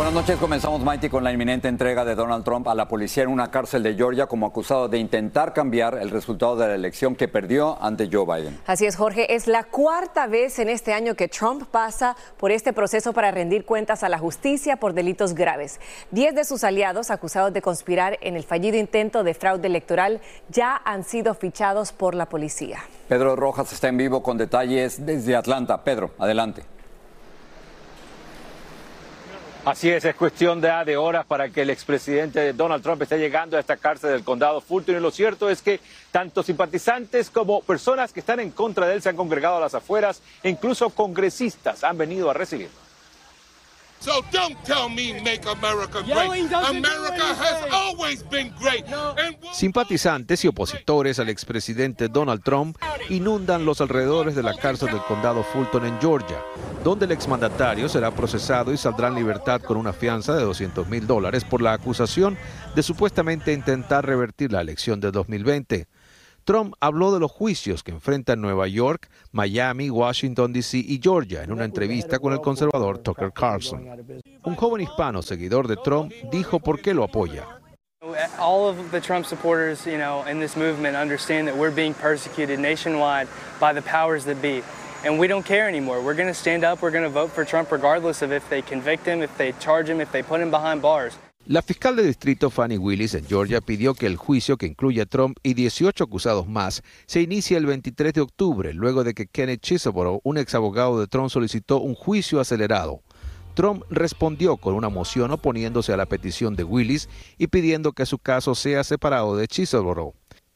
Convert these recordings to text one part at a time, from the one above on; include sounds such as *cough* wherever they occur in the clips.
Buenas noches, comenzamos Mighty con la inminente entrega de Donald Trump a la policía en una cárcel de Georgia como acusado de intentar cambiar el resultado de la elección que perdió ante Joe Biden. Así es, Jorge, es la cuarta vez en este año que Trump pasa por este proceso para rendir cuentas a la justicia por delitos graves. Diez de sus aliados acusados de conspirar en el fallido intento de fraude electoral ya han sido fichados por la policía. Pedro Rojas está en vivo con detalles desde Atlanta. Pedro, adelante. Así es, es cuestión de, de horas para que el expresidente Donald Trump esté llegando a esta cárcel del condado Fulton. Y lo cierto es que tanto simpatizantes como personas que están en contra de él se han congregado a las afueras e incluso congresistas han venido a recibirlo. So don't tell me make America great. America has always been great. And Simpatizantes y opositores al expresidente Donald Trump inundan los alrededores de la cárcel del condado Fulton en Georgia, donde el exmandatario será procesado y saldrá en libertad con una fianza de 200 mil dólares por la acusación de supuestamente intentar revertir la elección de 2020. Trump habló de los juicios que enfrenta en Nueva York, Miami, Washington, D.C. y Georgia en una entrevista con el conservador Tucker Carlson. Un joven hispano seguidor de Trump dijo por qué lo apoya. All of the Trump supporters, you know, in this movement understand that we're being persecuted nationwide by the powers that be. And we don't care anymore. We're going to stand up, we're going to vote for Trump regardless of if they convict him, if they charge him, if they put him behind bars. La fiscal de distrito Fannie Willis en Georgia pidió que el juicio que incluye a Trump y 18 acusados más se inicie el 23 de octubre, luego de que Kenneth Chisholm, un ex abogado de Trump, solicitó un juicio acelerado. Trump respondió con una moción oponiéndose a la petición de Willis y pidiendo que su caso sea separado de Chisholm.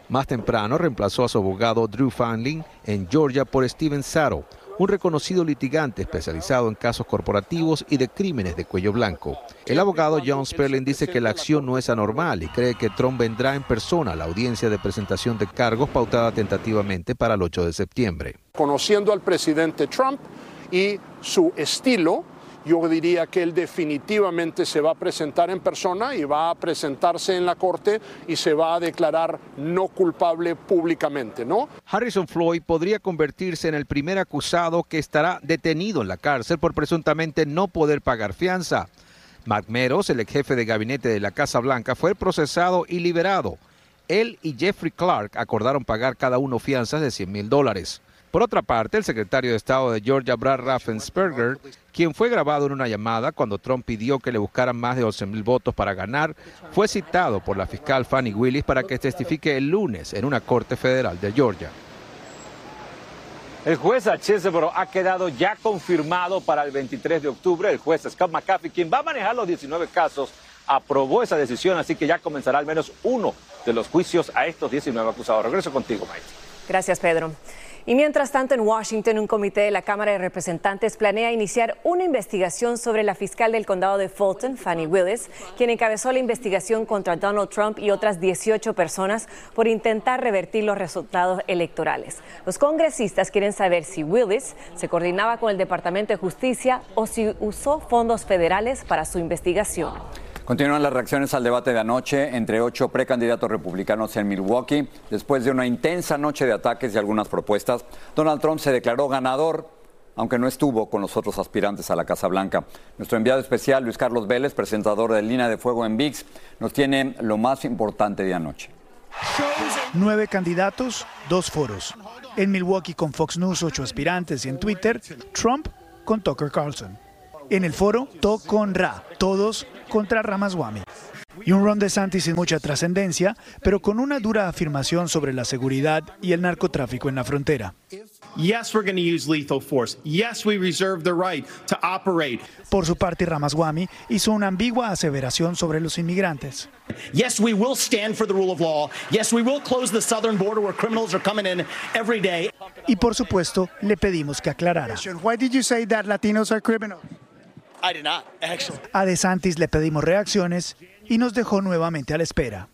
Más temprano reemplazó a su abogado Drew Fanling en Georgia por Steven Sato, un reconocido litigante especializado en casos corporativos y de crímenes de cuello blanco. El abogado John Sperling dice que la acción no es anormal y cree que Trump vendrá en persona a la audiencia de presentación de cargos pautada tentativamente para el 8 de septiembre. Conociendo al presidente Trump y su estilo, yo diría que él definitivamente se va a presentar en persona y va a presentarse en la corte y se va a declarar no culpable públicamente, ¿no? Harrison Floyd podría convertirse en el primer acusado que estará detenido en la cárcel por presuntamente no poder pagar fianza. Meadows, el ex jefe de gabinete de la Casa Blanca, fue procesado y liberado. Él y Jeffrey Clark acordaron pagar cada uno fianzas de 100 mil dólares. Por otra parte, el secretario de Estado de Georgia, Brad Raffensperger, quien fue grabado en una llamada cuando Trump pidió que le buscaran más de 11 mil votos para ganar, fue citado por la fiscal Fannie Willis para que testifique el lunes en una corte federal de Georgia. El juez a Chesebro ha quedado ya confirmado para el 23 de octubre. El juez Scott McAfee, quien va a manejar los 19 casos, aprobó esa decisión, así que ya comenzará al menos uno de los juicios a estos 19 acusados. Regreso contigo, Maite. Gracias, Pedro. Y mientras tanto, en Washington, un comité de la Cámara de Representantes planea iniciar una investigación sobre la fiscal del condado de Fulton, Fannie Willis, quien encabezó la investigación contra Donald Trump y otras 18 personas por intentar revertir los resultados electorales. Los congresistas quieren saber si Willis se coordinaba con el Departamento de Justicia o si usó fondos federales para su investigación. Continúan las reacciones al debate de anoche entre ocho precandidatos republicanos en Milwaukee. Después de una intensa noche de ataques y algunas propuestas, Donald Trump se declaró ganador, aunque no estuvo con los otros aspirantes a la Casa Blanca. Nuestro enviado especial, Luis Carlos Vélez, presentador de Línea de Fuego en VIX, nos tiene lo más importante de anoche. Nueve candidatos, dos foros. En Milwaukee con Fox News, ocho aspirantes y en Twitter, Trump con Tucker Carlson. En el foro, To con Ra, todos contra Ramaswamy. Y un Ron DeSantis sin mucha trascendencia, pero con una dura afirmación sobre la seguridad y el narcotráfico en la frontera. Yes, we're going to use lethal force. Yes, we reserve the right to operate. Por su parte, Ramaswamy hizo una ambigua aseveración sobre los inmigrantes. Yes, we will stand for the rule of law. Yes, we will close the southern border where criminals are coming in every day. Y por supuesto, le pedimos que aclarara. Why did you say that Latinos are criminals? A DeSantis le pedimos reacciones y nos dejó nuevamente a la espera.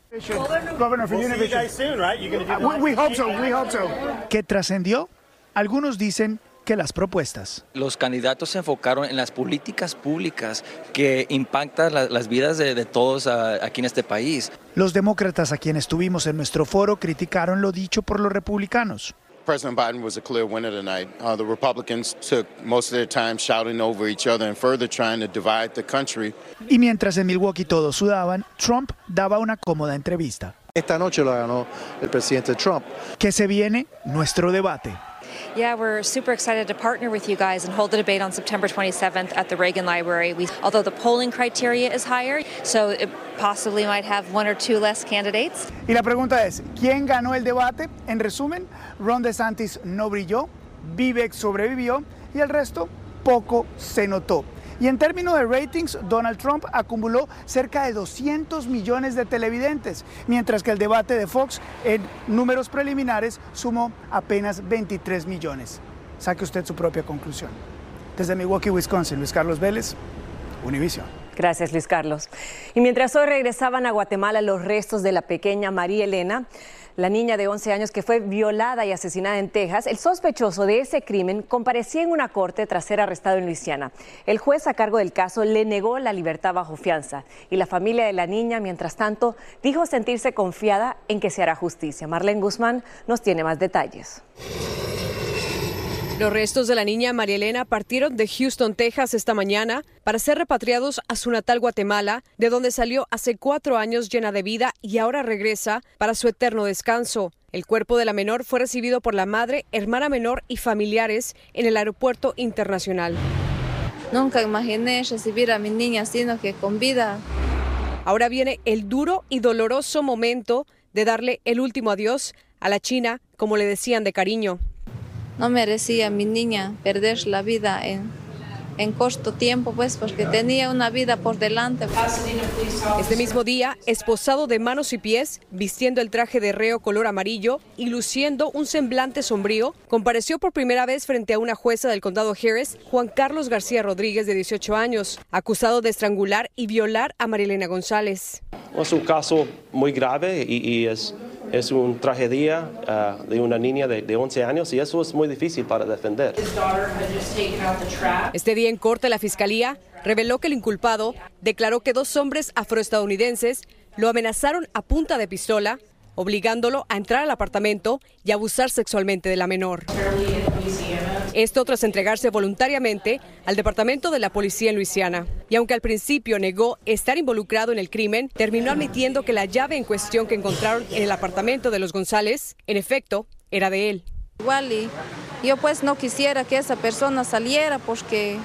Governor, for Univision. We hope so. We hope so. ¿Qué trascendió? Algunos dicen que las propuestas. Los candidatos se enfocaron en las políticas públicas que impactan la, las vidas de, de todos uh, aquí en este país. Los demócratas a quienes tuvimos en nuestro foro criticaron lo dicho por los republicanos. President Biden was a clear winner tonight. Uh, the Republicans took most of their time shouting over each other and further trying to divide the country. Y mientras en Milwaukee todos sudaban, Trump daba una cómoda entrevista. Esta noche lo ganó el presidente Trump. ¿Qué se viene? Nuestro debate. Yeah, we're super excited to partner with you guys and hold the debate on September 27th at the Reagan Library. We, although the polling criteria is higher, so it possibly might have one or two less candidates. Y la pregunta es, ¿quién ganó el debate? En resumen, Ron DeSantis no brilló, Vivek sobrevivió y el resto poco se notó. Y en términos de ratings, Donald Trump acumuló cerca de 200 millones de televidentes, mientras que el debate de Fox en números preliminares sumó apenas 23 millones. Saque usted su propia conclusión. Desde Milwaukee, Wisconsin, Luis Carlos Vélez, Univision. Gracias, Luis Carlos. Y mientras hoy regresaban a Guatemala los restos de la pequeña María Elena, la niña de 11 años que fue violada y asesinada en Texas, el sospechoso de ese crimen comparecía en una corte tras ser arrestado en Luisiana. El juez a cargo del caso le negó la libertad bajo fianza y la familia de la niña, mientras tanto, dijo sentirse confiada en que se hará justicia. Marlene Guzmán nos tiene más detalles. Los restos de la niña María Elena partieron de Houston, Texas esta mañana para ser repatriados a su natal Guatemala, de donde salió hace cuatro años llena de vida y ahora regresa para su eterno descanso. El cuerpo de la menor fue recibido por la madre, hermana menor y familiares en el aeropuerto internacional. Nunca imaginé recibir a mi niña sino que con vida. Ahora viene el duro y doloroso momento de darle el último adiós a la China, como le decían de cariño. No merecía mi niña perder la vida en, en corto tiempo, pues porque tenía una vida por delante. Este mismo día, esposado de manos y pies, vistiendo el traje de reo color amarillo y luciendo un semblante sombrío, compareció por primera vez frente a una jueza del condado Harris, Juan Carlos García Rodríguez, de 18 años, acusado de estrangular y violar a Marilena González. Es un caso muy grave y, y es es una tragedia uh, de una niña de, de, 11 años y eso es muy difícil para defender. Este día en corte la fiscalía reveló que el inculpado declaró que dos hombres afroestadounidenses lo amenazaron a punta de pistola, obligándolo a entrar al apartamento y abusar sexualmente de la menor. Esto tras entregarse voluntariamente al Departamento de la Policía en Luisiana. Y aunque al principio negó estar involucrado en el crimen, terminó admitiendo que la llave en cuestión que encontraron en el apartamento de los González, en efecto, era de él. Igual y yo pues no quisiera que esa persona saliera porque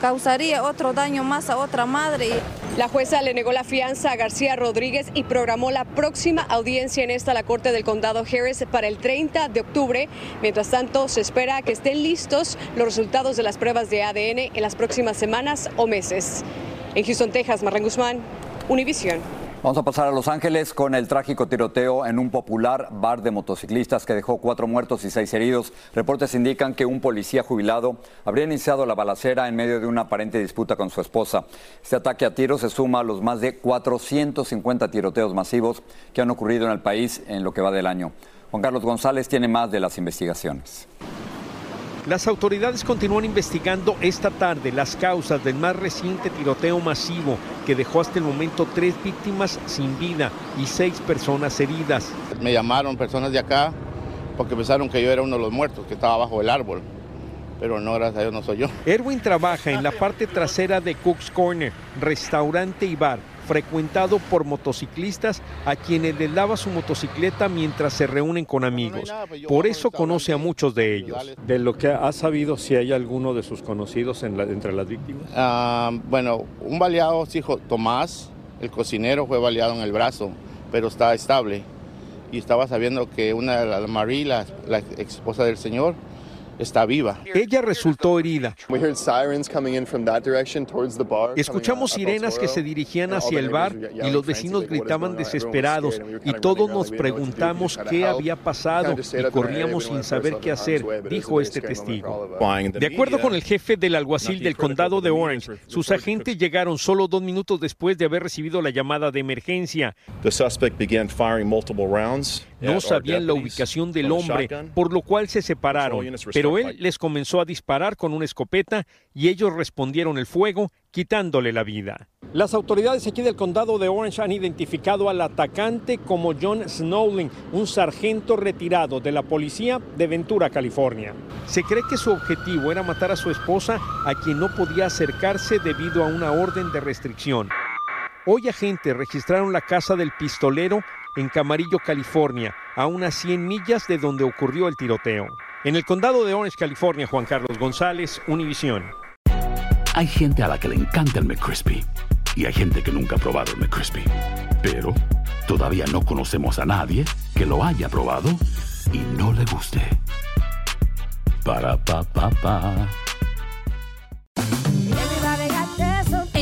causaría otro daño más a otra madre. La jueza le negó la fianza a García Rodríguez y programó la próxima audiencia en esta la Corte del Condado Harris para el 30 de octubre. Mientras tanto, se espera que estén listos los resultados de las pruebas de ADN en las próximas semanas o meses. En Houston, Texas, Marlene Guzmán, Univision. Vamos a pasar a Los Ángeles con el trágico tiroteo en un popular bar de motociclistas que dejó cuatro muertos y seis heridos. Reportes indican que un policía jubilado habría iniciado la balacera en medio de una aparente disputa con su esposa. Este ataque a tiros se suma a los más de 450 tiroteos masivos que han ocurrido en el país en lo que va del año. Juan Carlos González tiene más de las investigaciones. Las autoridades continúan investigando esta tarde las causas del más reciente tiroteo masivo que dejó hasta el momento tres víctimas sin vida y seis personas heridas. Me llamaron personas de acá porque pensaron que yo era uno de los muertos que estaba bajo el árbol. pero no, gracias a Dios no soy yo. Erwin trabaja en la parte trasera de Cook's Corner, restaurante y bar, frecuentado por motociclistas a quienes les lava su motocicleta mientras se reúnen con amigos. Por eso conoce a muchos de ellos. De lo que ha sabido, si hay alguno de sus conocidos en la- entre las víctimas. Ah, bueno, un baleado, sí, jo- Tomás, el cocinero, fue baleado en el brazo, pero está estable. Y estaba sabiendo que una, la Marie, la, la ex esposa del señor, está viva. Ella resultó herida. We heard sirens coming in from that direction towards the bar. Escuchamos sirenas que se dirigían hacia el bar y los vecinos gritaban desesperados y todos nos preguntamos qué había pasado y corríamos sin saber qué hacer, dijo este testigo. De acuerdo con el jefe del alguacil del condado de Orange, sus agentes llegaron solo dos minutos después de haber recibido la llamada de emergencia. No sabían la ubicación del hombre, por lo cual se separaron. Pero él les comenzó a disparar con una escopeta y ellos respondieron el fuego, quitándole la vida. Las autoridades aquí del condado de Orange han identificado al atacante como John Snowling, un sargento retirado de la policía de Ventura, California. Se cree que su objetivo era matar a su esposa, a quien no podía acercarse debido a una orden de restricción. Hoy agentes registraron la casa del pistolero en Camarillo, California, a unas 100 millas de donde ocurrió el tiroteo. En el condado de Orange, California, Juan Carlos González, Univisión. Hay gente a la que le encanta el McCrispy y hay gente que nunca ha probado el McCrispy. Pero todavía no conocemos a nadie que lo haya probado y no le guste. Para pa pa pa.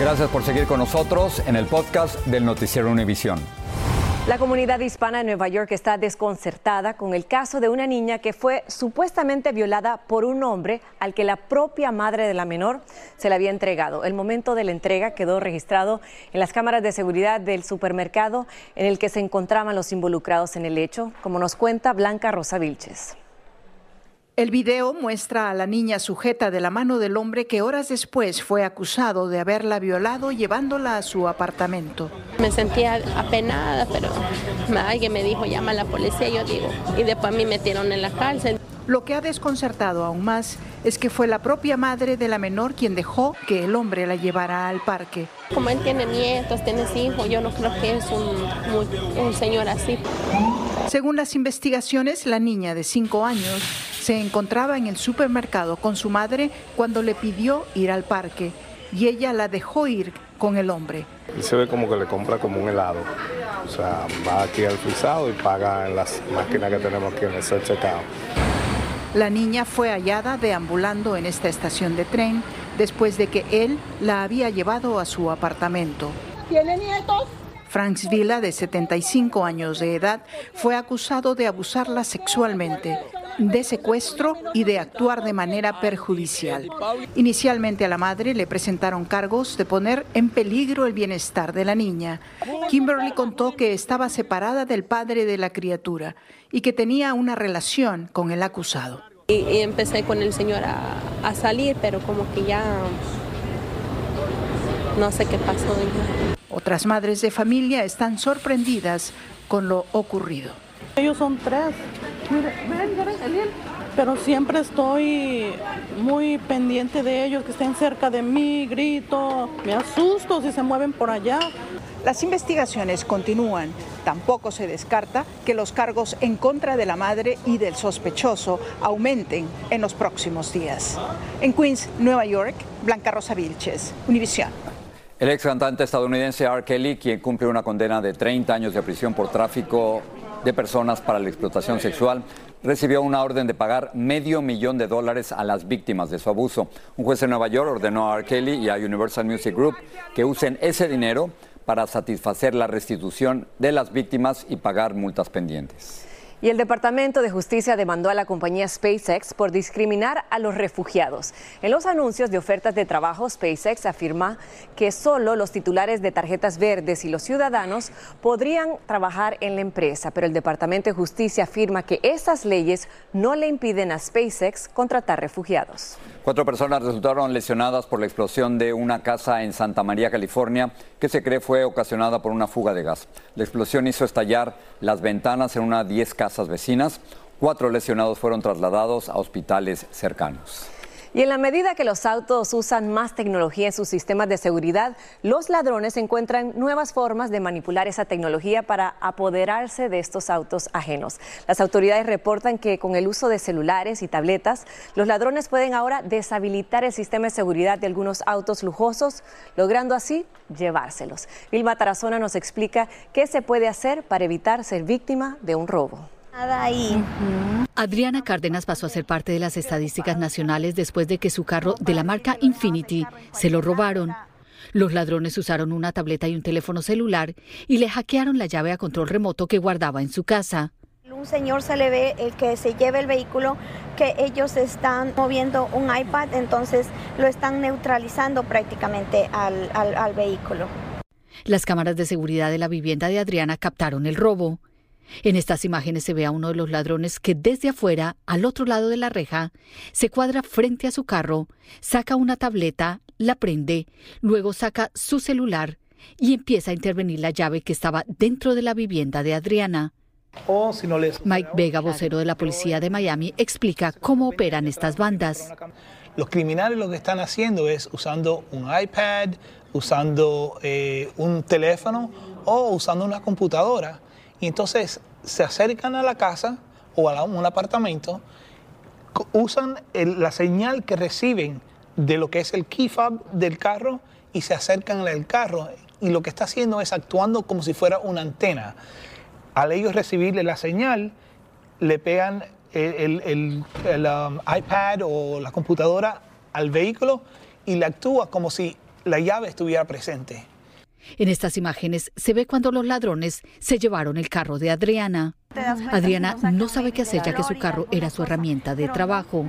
Gracias por seguir con nosotros en el podcast del Noticiero Univisión. La comunidad hispana en Nueva York está desconcertada con el caso de una niña que fue supuestamente violada por un hombre al que la propia madre de la menor se la había entregado. El momento de la entrega quedó registrado en las cámaras de seguridad del supermercado en el que se encontraban los involucrados en el hecho, como nos cuenta Blanca Rosa Vilches. El video muestra a la niña sujeta de la mano del hombre que horas después fue acusado de haberla violado llevándola a su apartamento. Me sentía apenada, pero alguien me dijo llama a la policía, yo digo, y después me metieron en la cárcel. Lo que ha desconcertado aún más es que fue la propia madre de la menor quien dejó que el hombre la llevara al parque. Como él tiene nietos, tiene hijos, yo no creo que es un, un señor así. Según las investigaciones, la niña de 5 años se encontraba en el supermercado con su madre cuando le pidió ir al parque y ella la dejó ir con el hombre. Y se ve como que le compra como un helado. O sea, va aquí al frisado y paga en las máquinas que tenemos aquí en el self-checkout. La niña fue hallada deambulando en esta estación de tren después de que él la había llevado a su apartamento. ¿Tiene nietos? Franks Vila, de 75 años de edad, fue acusado de abusarla sexualmente, de secuestro y de actuar de manera perjudicial. Inicialmente a la madre le presentaron cargos de poner en peligro el bienestar de la niña. Kimberly contó que estaba separada del padre de la criatura y que tenía una relación con el acusado. Y, empecé con el señor a salir, pero como que ya no sé qué pasó. ya. Otras madres de familia están sorprendidas con lo ocurrido. Ellos son tres. Mire, ven, ven. Pero siempre estoy muy pendiente de ellos, que estén cerca de mí, grito, me asusto si se mueven por allá. Las investigaciones continúan. Tampoco se descarta que los cargos en contra de la madre y del sospechoso aumenten en los próximos días. En Queens, Nueva York, Blanca Rosa Vilches, Univisión. El ex cantante estadounidense R. Kelly, quien cumple una condena de 30 años de prisión por tráfico de personas para la explotación sexual, recibió una orden de pagar medio millón de dólares a las víctimas de su abuso. Un juez de Nueva York ordenó a R. Kelly y a Universal Music Group que usen ese dinero para satisfacer la restitución de las víctimas y pagar multas pendientes. Y el Departamento de Justicia demandó a la compañía SpaceX por discriminar a los refugiados. En los anuncios de ofertas de trabajo, SpaceX afirma que solo los titulares de tarjetas verdes y los ciudadanos podrían trabajar en la empresa, pero el Departamento de Justicia afirma que esas leyes no le impiden a SpaceX contratar refugiados. Cuatro personas resultaron lesionadas por la explosión de una casa en Santa María, California, que se cree fue ocasionada por una fuga de gas. La explosión hizo estallar las ventanas en unas 10 casas vecinas. Cuatro lesionados fueron trasladados a hospitales cercanos. Y en la medida que los autos usan más tecnología en sus sistemas de seguridad, los ladrones encuentran nuevas formas de manipular esa tecnología para apoderarse de estos autos ajenos. Las autoridades reportan que con el uso de celulares y tabletas, los ladrones pueden ahora deshabilitar el sistema de seguridad de algunos autos lujosos, logrando así llevárselos. Vilma Tarazona nos explica qué se puede hacer para evitar ser víctima de un robo. Ahí. Adriana Cárdenas pasó a ser parte de las estadísticas nacionales después de que su carro de la marca Infinity se lo robaron. Los ladrones usaron una tableta y un teléfono celular y le hackearon la llave a control remoto que guardaba en su casa. Un señor se le ve el que se lleva el vehículo que ellos están moviendo un iPad, entonces lo están neutralizando prácticamente al, al, al vehículo. Las cámaras de seguridad de la vivienda de Adriana captaron el robo. En estas imágenes se ve a uno de los ladrones que desde afuera, al otro lado de la reja, se cuadra frente a su carro, saca una tableta, la prende, luego saca su celular y empieza a intervenir la llave que estaba dentro de la vivienda de Adriana. Mike Vega, vocero de la policía de Miami, explica cómo operan estas bandas. Los criminales lo que están haciendo es usando un iPad, usando eh, un teléfono o usando una computadora y entonces se acercan a la casa o a un apartamento, usan la señal que reciben de lo que es el key fob del carro y se acercan al carro. Y lo que está haciendo es actuando como si fuera una antena. Al ellos recibirle la señal, le pegan el, um, iPad o la computadora al vehículo y le actúa como si la llave estuviera presente. En estas imágenes se ve cuando los ladrones se llevaron el carro de Adriana. Adriana no sabe qué hacer ya que su carro era su herramienta de trabajo.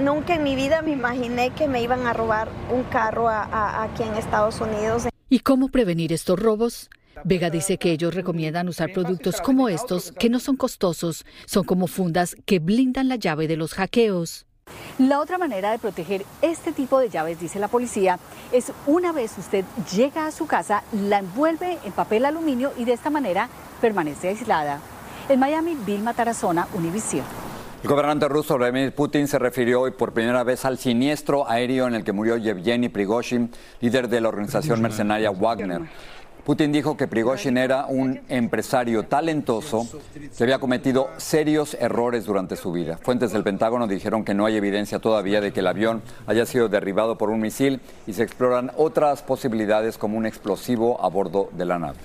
nunca en mi vida me imaginé que me iban a robar un carro aquí en Estados Unidos. ¿Y cómo prevenir estos robos? Vega dice que ellos recomiendan usar productos como estos, que no son costosos, son como fundas que blindan la llave de los hackeos. La otra manera de proteger este tipo de llaves, dice la policía, es una vez usted llega a su casa, la envuelve en papel aluminio y de esta manera permanece aislada. En Miami, Vilma Tarazona, Univision. El gobernante ruso Vladimir Putin se refirió hoy por primera vez al siniestro aéreo en el que murió Yevgeny Prigozhin, líder de la organización mercenaria Wagner. Putin dijo que Prigozhin era un empresario talentoso que había cometido serios errores durante su vida. Fuentes del Pentágono dijeron que no hay evidencia todavía de que el avión haya sido derribado por un misil y se exploran otras posibilidades como un explosivo a bordo de la nave.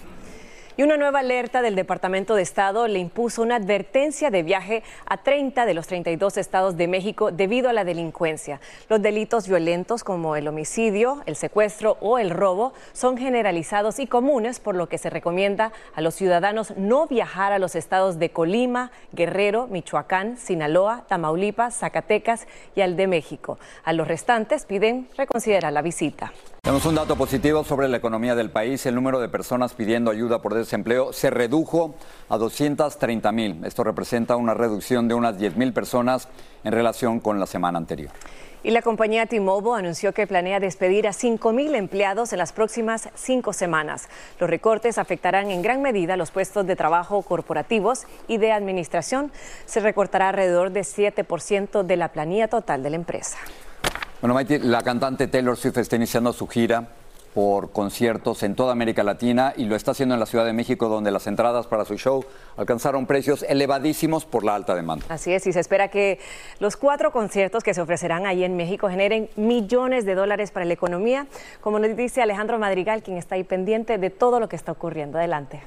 Y una nueva alerta del Departamento de Estado le impuso una advertencia de viaje a 30 de los 32 estados de México debido a la delincuencia. Los delitos violentos como el homicidio, el secuestro o el robo son generalizados y comunes, por lo que se recomienda a los ciudadanos no viajar a los estados de Colima, Guerrero, Michoacán, Sinaloa, Tamaulipas, Zacatecas y al de México. A los restantes piden reconsiderar la visita. Tenemos un dato positivo sobre la economía del país. El número de personas pidiendo ayuda por desempleo se redujo a 230 mil. Esto representa una reducción de unas 10 mil personas en relación con la semana anterior. Y la compañía T-Mobile anunció que planea despedir a 5 mil empleados en las próximas cinco semanas. Los recortes afectarán en gran medida los puestos de trabajo corporativos y de administración. Se recortará alrededor de 7% de la planilla total de la empresa. Bueno, Maite, la cantante Taylor Swift está iniciando su gira por conciertos en toda América Latina y lo está haciendo en la Ciudad de México, donde las entradas para su show alcanzaron precios elevadísimos por la alta demanda. Así es, y se espera que los cuatro conciertos que se ofrecerán ahí en México generen millones de dólares para la economía, como nos dice Alejandro Madrigal, quien está ahí pendiente de todo lo que está ocurriendo. Adelante.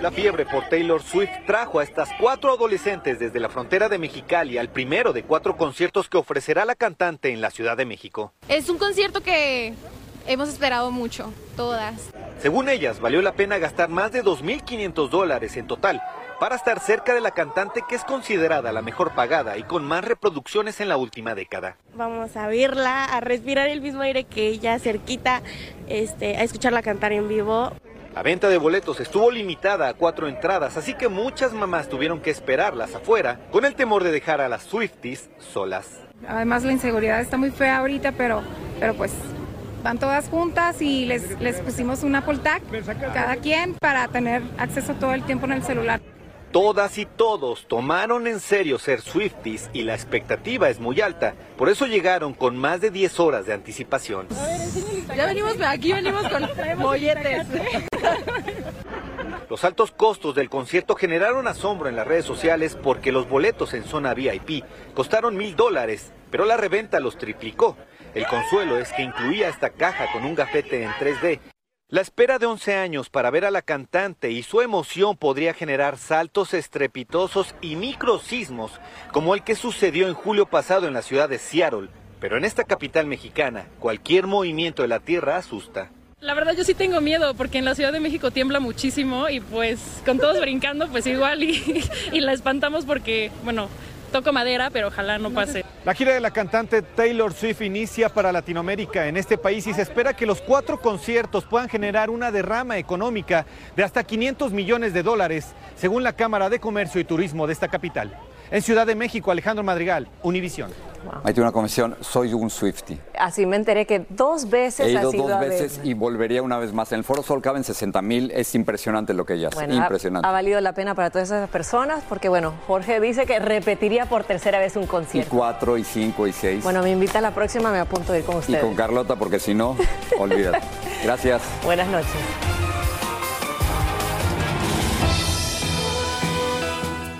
La fiebre por Taylor Swift trajo a estas cuatro adolescentes desde la frontera de Mexicali al primero de cuatro conciertos que ofrecerá la cantante en la Ciudad de México. Es un concierto que hemos esperado mucho, todas. Según ellas, valió la pena gastar más de 2.500 dólares en total para estar cerca de la cantante que es considerada la mejor pagada y con más reproducciones en la última década. Vamos a verla, a respirar el mismo aire que ella, cerquita, este, a escucharla cantar en vivo. La venta de boletos estuvo limitada a cuatro entradas, así que muchas mamás tuvieron que esperarlas afuera con el temor de dejar a las Swifties solas. Además la inseguridad está muy fea ahorita, pero, pero pues van todas juntas y les, les pusimos una Apple Tag, cada quien, para tener acceso todo el tiempo en el celular. Todas y todos tomaron en serio ser Swifties y la expectativa es muy alta. Por eso llegaron con más de 10 horas de anticipación. Ya venimos, aquí venimos con *laughs* molletes. Los altos costos del concierto generaron asombro en las redes sociales porque los boletos en zona VIP costaron mil dólares, pero la reventa los triplicó. El consuelo es que incluía esta caja con un gafete en 3D la espera de 11 años para ver a la cantante y su emoción podría generar saltos estrepitosos y microsismos, como el que sucedió en julio pasado en la ciudad de Seattle. Pero en esta capital mexicana, cualquier movimiento de la tierra asusta. La verdad yo sí tengo miedo porque en la Ciudad de México tiembla muchísimo y pues con todos brincando pues igual y, *laughs* y la espantamos porque, bueno, toco madera, pero ojalá no pase. La gira de la cantante Taylor Swift inicia para Latinoamérica en este país y se espera que los cuatro conciertos puedan generar una derrama económica de hasta 500 millones de dólares, según la Cámara de Comercio y Turismo de esta capital. En Ciudad de México, Alejandro Madrigal, Univisión. Ahí tiene una confesión, soy un Swifty. Así me enteré que dos veces He ido dos a veces y volvería una vez más. En el Foro Sol caben 60 mil, es impresionante lo que ella hace, Bueno, ha- impresionante. Ha, valido la pena para todas esas personas porque, bueno, Jorge dice que repetiría por tercera vez un Y concierto. cuatro, y cinco, y seis. Bueno, me invita a la próxima, me apunto a ir con y ustedes. con Carlota, porque si no, olvídate. *laughs* Gracias. Buenas noches.